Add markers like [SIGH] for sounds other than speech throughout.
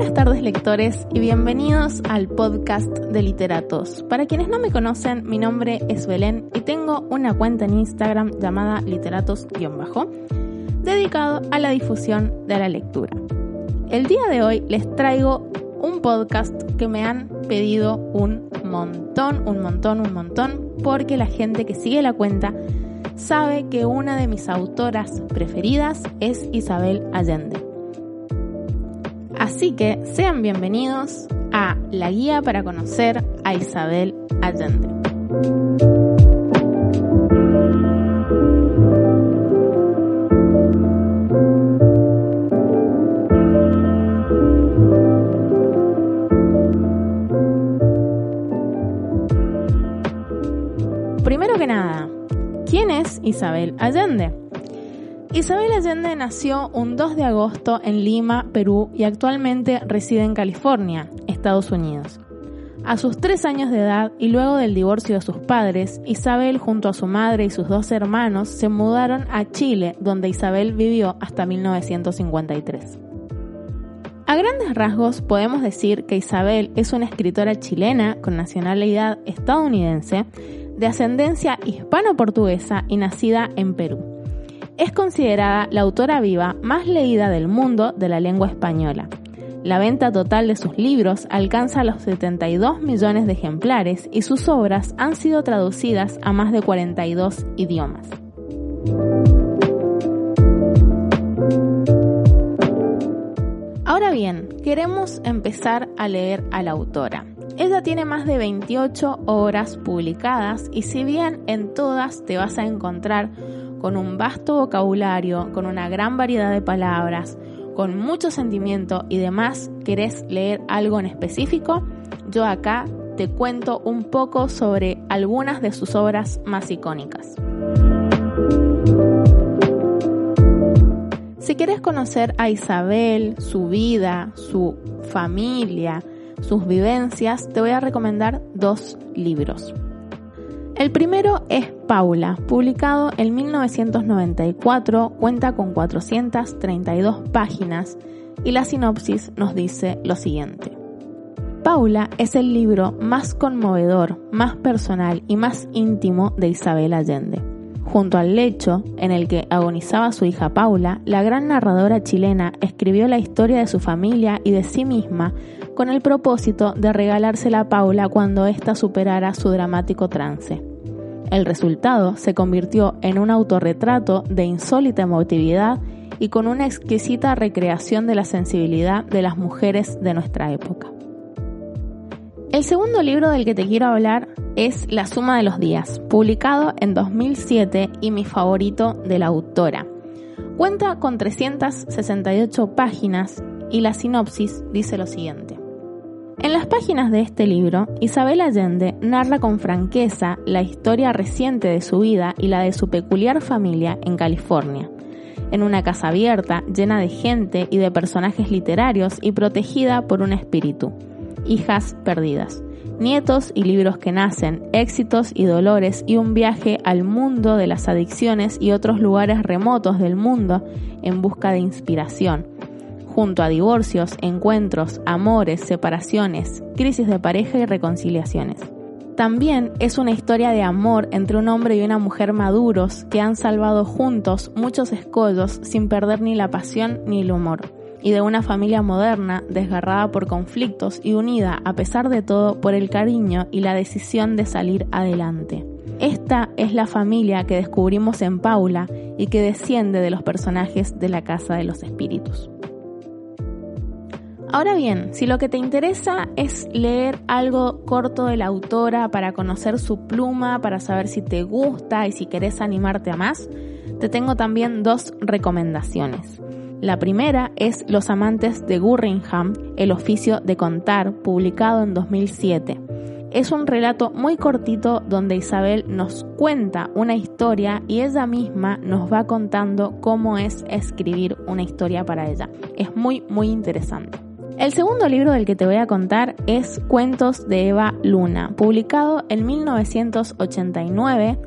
Buenas tardes lectores y bienvenidos al podcast de Literatos. Para quienes no me conocen, mi nombre es Belén y tengo una cuenta en Instagram llamada literatos-bajo, dedicado a la difusión de la lectura. El día de hoy les traigo un podcast que me han pedido un montón, un montón, un montón, porque la gente que sigue la cuenta sabe que una de mis autoras preferidas es Isabel Allende. Así que sean bienvenidos a la guía para conocer a Isabel Allende. Primero que nada, ¿quién es Isabel Allende? Isabel Allende nació un 2 de agosto en Lima, Perú, y actualmente reside en California, Estados Unidos. A sus tres años de edad y luego del divorcio de sus padres, Isabel junto a su madre y sus dos hermanos se mudaron a Chile, donde Isabel vivió hasta 1953. A grandes rasgos podemos decir que Isabel es una escritora chilena con nacionalidad estadounidense, de ascendencia hispano-portuguesa y nacida en Perú es considerada la autora viva más leída del mundo de la lengua española. La venta total de sus libros alcanza los 72 millones de ejemplares y sus obras han sido traducidas a más de 42 idiomas. Ahora bien, queremos empezar a leer a la autora. Ella tiene más de 28 obras publicadas y si bien en todas te vas a encontrar con un vasto vocabulario, con una gran variedad de palabras, con mucho sentimiento y demás, querés leer algo en específico, yo acá te cuento un poco sobre algunas de sus obras más icónicas. Si quieres conocer a Isabel, su vida, su familia, sus vivencias, te voy a recomendar dos libros. El primero es Paula, publicado en 1994, cuenta con 432 páginas y la sinopsis nos dice lo siguiente. Paula es el libro más conmovedor, más personal y más íntimo de Isabel Allende. Junto al lecho en el que agonizaba su hija Paula, la gran narradora chilena escribió la historia de su familia y de sí misma con el propósito de regalársela a Paula cuando ésta superara su dramático trance. El resultado se convirtió en un autorretrato de insólita emotividad y con una exquisita recreación de la sensibilidad de las mujeres de nuestra época. El segundo libro del que te quiero hablar es La Suma de los Días, publicado en 2007 y mi favorito de la autora. Cuenta con 368 páginas y la sinopsis dice lo siguiente. En las páginas de este libro, Isabel Allende narra con franqueza la historia reciente de su vida y la de su peculiar familia en California, en una casa abierta, llena de gente y de personajes literarios y protegida por un espíritu. Hijas perdidas, nietos y libros que nacen, éxitos y dolores y un viaje al mundo de las adicciones y otros lugares remotos del mundo en busca de inspiración junto a divorcios, encuentros, amores, separaciones, crisis de pareja y reconciliaciones. También es una historia de amor entre un hombre y una mujer maduros que han salvado juntos muchos escollos sin perder ni la pasión ni el humor, y de una familia moderna desgarrada por conflictos y unida a pesar de todo por el cariño y la decisión de salir adelante. Esta es la familia que descubrimos en Paula y que desciende de los personajes de la Casa de los Espíritus. Ahora bien, si lo que te interesa es leer algo corto de la autora para conocer su pluma, para saber si te gusta y si querés animarte a más, te tengo también dos recomendaciones. La primera es Los amantes de Gurringham, el oficio de contar, publicado en 2007. Es un relato muy cortito donde Isabel nos cuenta una historia y ella misma nos va contando cómo es escribir una historia para ella. Es muy, muy interesante. El segundo libro del que te voy a contar es Cuentos de Eva Luna, publicado en 1989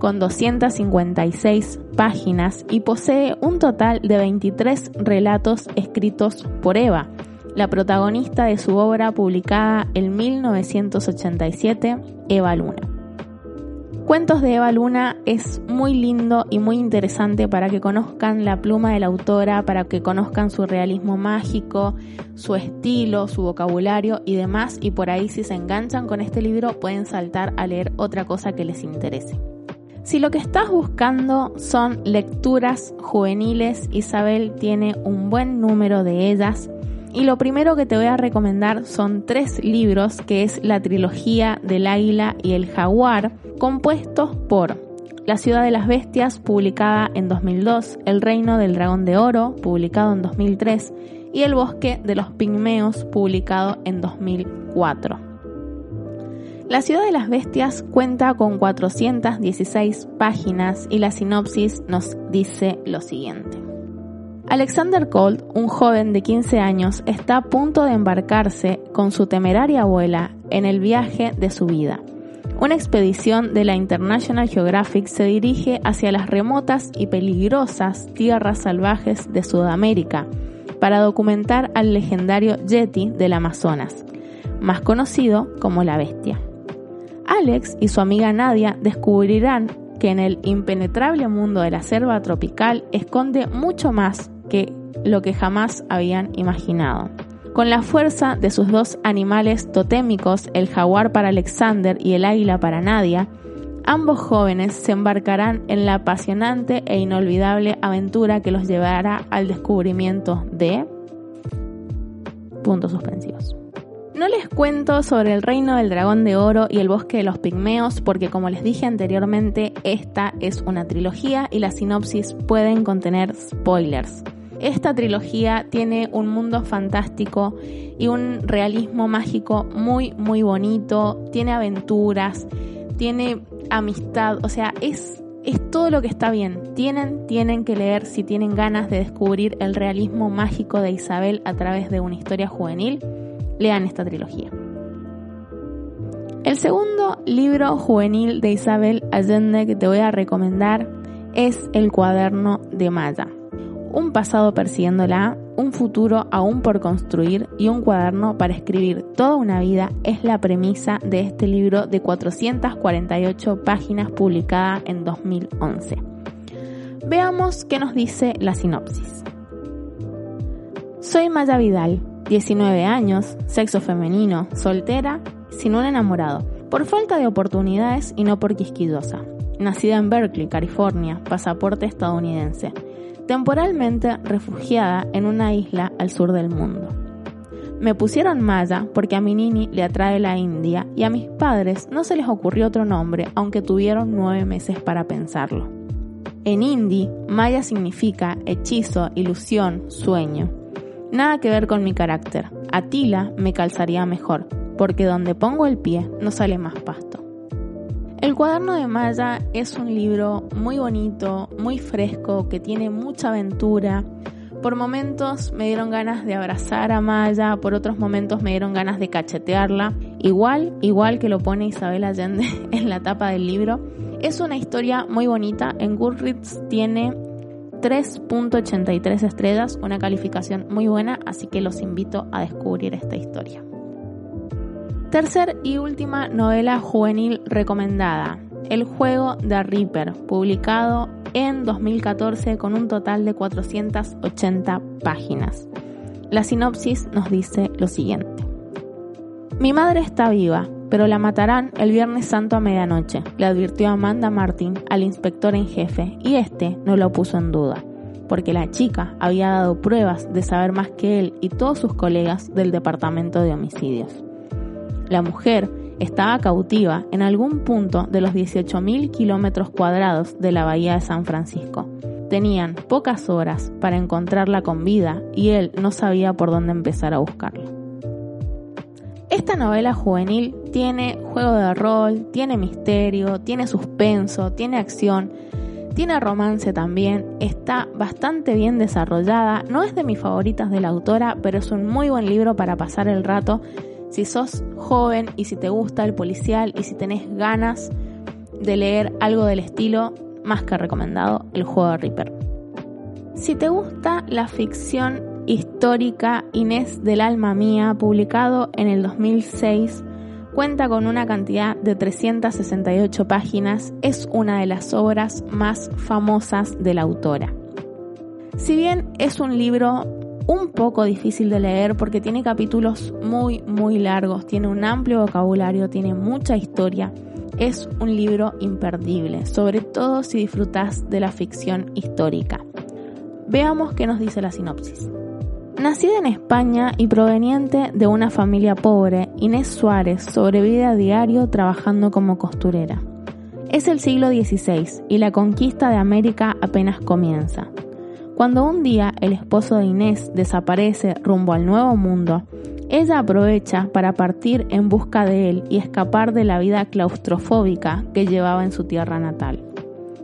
con 256 páginas y posee un total de 23 relatos escritos por Eva. la protagonista de su obra publicada en 1987, Eva Luna. Cuentos de Eva Luna es muy lindo y muy interesante para que conozcan la pluma de la autora, para que conozcan su realismo mágico, su estilo, su vocabulario y demás. Y por ahí si se enganchan con este libro pueden saltar a leer otra cosa que les interese. Si lo que estás buscando son lecturas juveniles, Isabel tiene un buen número de ellas y lo primero que te voy a recomendar son tres libros, que es la trilogía del águila y el jaguar, compuestos por La ciudad de las bestias, publicada en 2002, El reino del dragón de oro, publicado en 2003, y El bosque de los pigmeos, publicado en 2004. La ciudad de las bestias cuenta con 416 páginas y la sinopsis nos dice lo siguiente. Alexander Colt, un joven de 15 años, está a punto de embarcarse con su temeraria abuela en el viaje de su vida. Una expedición de la International Geographic se dirige hacia las remotas y peligrosas tierras salvajes de Sudamérica para documentar al legendario Yeti del Amazonas, más conocido como la bestia. Alex y su amiga Nadia descubrirán que en el impenetrable mundo de la selva tropical esconde mucho más que lo que jamás habían imaginado. Con la fuerza de sus dos animales totémicos, el jaguar para Alexander y el águila para Nadia, ambos jóvenes se embarcarán en la apasionante e inolvidable aventura que los llevará al descubrimiento de... puntos suspensivos. No les cuento sobre el reino del dragón de oro y el bosque de los pigmeos porque como les dije anteriormente, esta es una trilogía y las sinopsis pueden contener spoilers. Esta trilogía tiene un mundo fantástico y un realismo mágico muy, muy bonito, tiene aventuras, tiene amistad, o sea, es, es todo lo que está bien. Tienen, tienen que leer si tienen ganas de descubrir el realismo mágico de Isabel a través de una historia juvenil, lean esta trilogía. El segundo libro juvenil de Isabel Allende que te voy a recomendar es El cuaderno de Maya un pasado persiguiéndola, un futuro aún por construir y un cuaderno para escribir toda una vida es la premisa de este libro de 448 páginas publicada en 2011. Veamos qué nos dice la sinopsis. Soy Maya Vidal, 19 años, sexo femenino, soltera, sin un enamorado, por falta de oportunidades y no por quisquillosa. Nacida en Berkeley, California, pasaporte estadounidense temporalmente refugiada en una isla al sur del mundo. Me pusieron Maya porque a mi nini le atrae la India y a mis padres no se les ocurrió otro nombre aunque tuvieron nueve meses para pensarlo. En hindi, Maya significa hechizo, ilusión, sueño. Nada que ver con mi carácter. Atila me calzaría mejor, porque donde pongo el pie no sale más pasto. El cuaderno de Maya es un libro muy bonito, muy fresco, que tiene mucha aventura. Por momentos me dieron ganas de abrazar a Maya, por otros momentos me dieron ganas de cachetearla. Igual, igual que lo pone Isabel Allende [LAUGHS] en la tapa del libro. Es una historia muy bonita. En Goodreads tiene 3.83 estrellas, una calificación muy buena, así que los invito a descubrir esta historia. Tercer y última novela juvenil recomendada, El juego de Reaper, publicado en 2014 con un total de 480 páginas. La sinopsis nos dice lo siguiente. Mi madre está viva, pero la matarán el Viernes Santo a medianoche, le advirtió Amanda Martin al inspector en jefe, y este no lo puso en duda, porque la chica había dado pruebas de saber más que él y todos sus colegas del Departamento de Homicidios. La mujer estaba cautiva en algún punto de los 18.000 kilómetros cuadrados de la bahía de San Francisco. Tenían pocas horas para encontrarla con vida y él no sabía por dónde empezar a buscarla. Esta novela juvenil tiene juego de rol, tiene misterio, tiene suspenso, tiene acción, tiene romance también, está bastante bien desarrollada, no es de mis favoritas de la autora, pero es un muy buen libro para pasar el rato si sos joven y si te gusta el policial y si tenés ganas de leer algo del estilo, más que recomendado, el juego de Reaper. Si te gusta la ficción histórica Inés del alma mía, publicado en el 2006, cuenta con una cantidad de 368 páginas, es una de las obras más famosas de la autora. Si bien es un libro un poco difícil de leer porque tiene capítulos muy muy largos, tiene un amplio vocabulario, tiene mucha historia, es un libro imperdible, sobre todo si disfrutas de la ficción histórica. Veamos qué nos dice la sinopsis. Nacida en España y proveniente de una familia pobre, Inés Suárez sobrevive a diario trabajando como costurera. Es el siglo XVI y la conquista de América apenas comienza. Cuando un día el esposo de Inés desaparece rumbo al Nuevo Mundo, ella aprovecha para partir en busca de él y escapar de la vida claustrofóbica que llevaba en su tierra natal.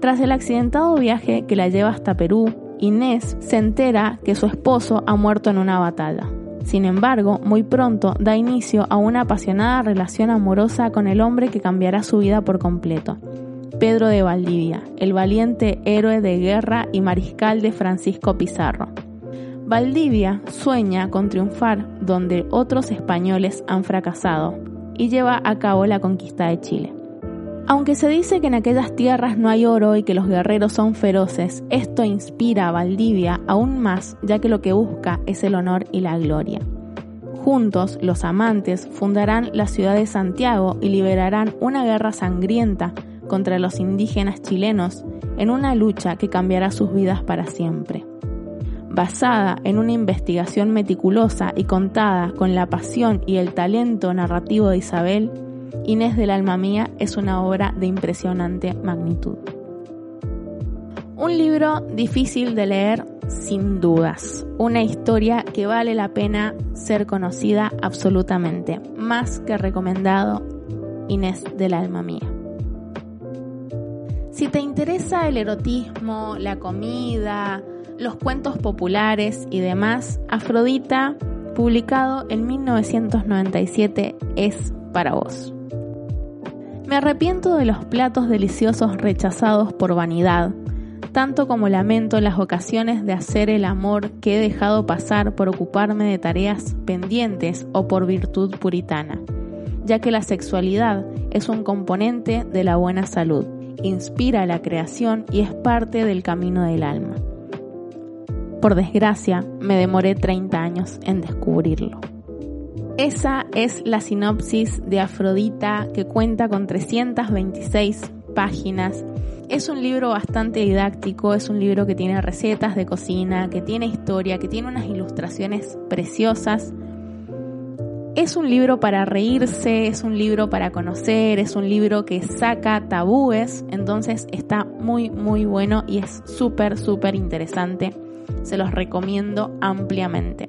Tras el accidentado viaje que la lleva hasta Perú, Inés se entera que su esposo ha muerto en una batalla. Sin embargo, muy pronto da inicio a una apasionada relación amorosa con el hombre que cambiará su vida por completo. Pedro de Valdivia, el valiente héroe de guerra y mariscal de Francisco Pizarro. Valdivia sueña con triunfar donde otros españoles han fracasado y lleva a cabo la conquista de Chile. Aunque se dice que en aquellas tierras no hay oro y que los guerreros son feroces, esto inspira a Valdivia aún más ya que lo que busca es el honor y la gloria. Juntos, los amantes fundarán la ciudad de Santiago y liberarán una guerra sangrienta contra los indígenas chilenos en una lucha que cambiará sus vidas para siempre basada en una investigación meticulosa y contada con la pasión y el talento narrativo de Isabel, Inés del Alma Mía es una obra de impresionante magnitud. Un libro difícil de leer sin dudas, una historia que vale la pena ser conocida absolutamente, más que recomendado Inés del Alma Mía. Si te interesa el erotismo, la comida, los cuentos populares y demás, Afrodita, publicado en 1997, es para vos. Me arrepiento de los platos deliciosos rechazados por vanidad, tanto como lamento las ocasiones de hacer el amor que he dejado pasar por ocuparme de tareas pendientes o por virtud puritana, ya que la sexualidad es un componente de la buena salud, inspira la creación y es parte del camino del alma. Por desgracia, me demoré 30 años en descubrirlo. Esa es la sinopsis de Afrodita que cuenta con 326 páginas. Es un libro bastante didáctico, es un libro que tiene recetas de cocina, que tiene historia, que tiene unas ilustraciones preciosas. Es un libro para reírse, es un libro para conocer, es un libro que saca tabúes, entonces está muy muy bueno y es súper súper interesante se los recomiendo ampliamente.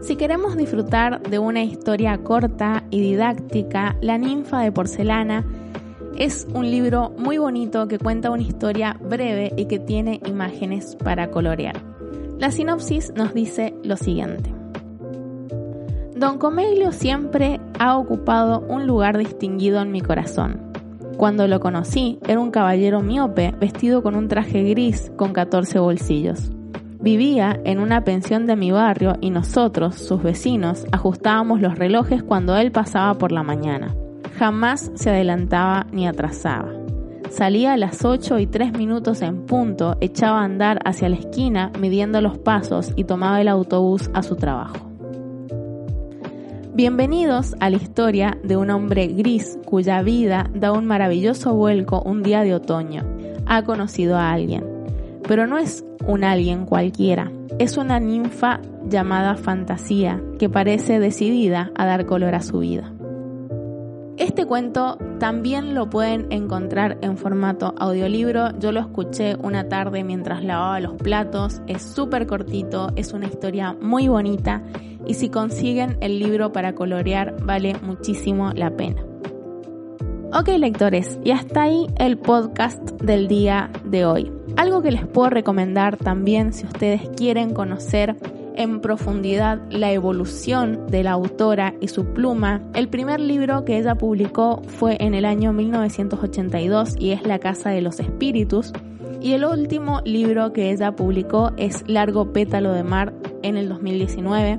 Si queremos disfrutar de una historia corta y didáctica, La ninfa de porcelana es un libro muy bonito que cuenta una historia breve y que tiene imágenes para colorear. La sinopsis nos dice lo siguiente. Don Comelio siempre ha ocupado un lugar distinguido en mi corazón. Cuando lo conocí, era un caballero miope vestido con un traje gris con 14 bolsillos. Vivía en una pensión de mi barrio y nosotros, sus vecinos, ajustábamos los relojes cuando él pasaba por la mañana. Jamás se adelantaba ni atrasaba. Salía a las 8 y 3 minutos en punto, echaba a andar hacia la esquina midiendo los pasos y tomaba el autobús a su trabajo. Bienvenidos a la historia de un hombre gris cuya vida da un maravilloso vuelco un día de otoño. Ha conocido a alguien, pero no es un alguien cualquiera, es una ninfa llamada Fantasía que parece decidida a dar color a su vida. Este cuento también lo pueden encontrar en formato audiolibro. Yo lo escuché una tarde mientras lavaba los platos. Es súper cortito, es una historia muy bonita y si consiguen el libro para colorear vale muchísimo la pena. Ok lectores, y hasta ahí el podcast del día de hoy. Algo que les puedo recomendar también si ustedes quieren conocer en profundidad la evolución de la autora y su pluma. El primer libro que ella publicó fue en el año 1982 y es La Casa de los Espíritus. Y el último libro que ella publicó es Largo Pétalo de Mar en el 2019.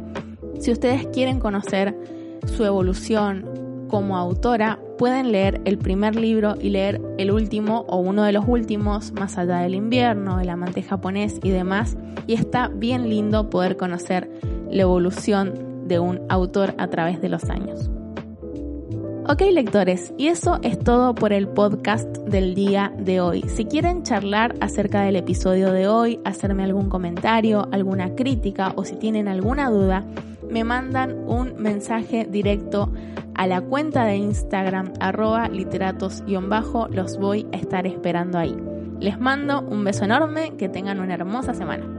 Si ustedes quieren conocer su evolución como autora, pueden leer el primer libro y leer el último o uno de los últimos, Más allá del invierno, El amante japonés y demás. Y está bien lindo poder conocer la evolución de un autor a través de los años. Ok lectores, y eso es todo por el podcast del día de hoy. Si quieren charlar acerca del episodio de hoy, hacerme algún comentario, alguna crítica o si tienen alguna duda, me mandan un mensaje directo a la cuenta de Instagram arroba literatos-bajo, los voy a estar esperando ahí. Les mando un beso enorme, que tengan una hermosa semana.